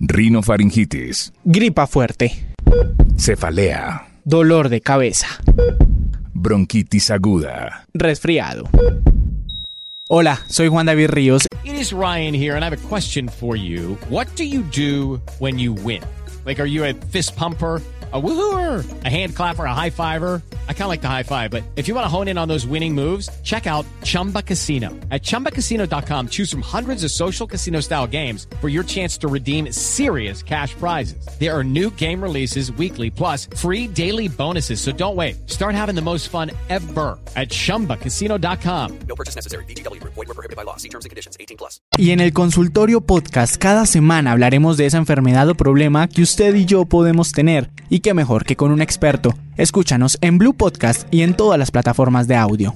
Rinofaringitis. Gripa fuerte. Cefalea. Dolor de cabeza. Bronquitis aguda. Resfriado. Hola, soy Juan David Ríos. It is Ryan here, and I have a question for you. What do you do when you win? Like, are you a fist pumper? a woohooer, a hand clapper, a high fiver. I kind of like the high five, but if you want to hone in on those winning moves, check out Chumba Casino. At ChumbaCasino.com, choose from hundreds of social casino style games for your chance to redeem serious cash prizes. There are new game releases weekly, plus free daily bonuses. So don't wait. Start having the most fun ever at ChumbaCasino.com. No purchase necessary. BGW. Void were prohibited by law. See terms and conditions. 18 plus. Y en el consultorio podcast, cada semana hablaremos de esa enfermedad o problema que usted y yo podemos tener y qué mejor que con un experto. Escúchanos en Blue Podcast y en todas las plataformas de audio.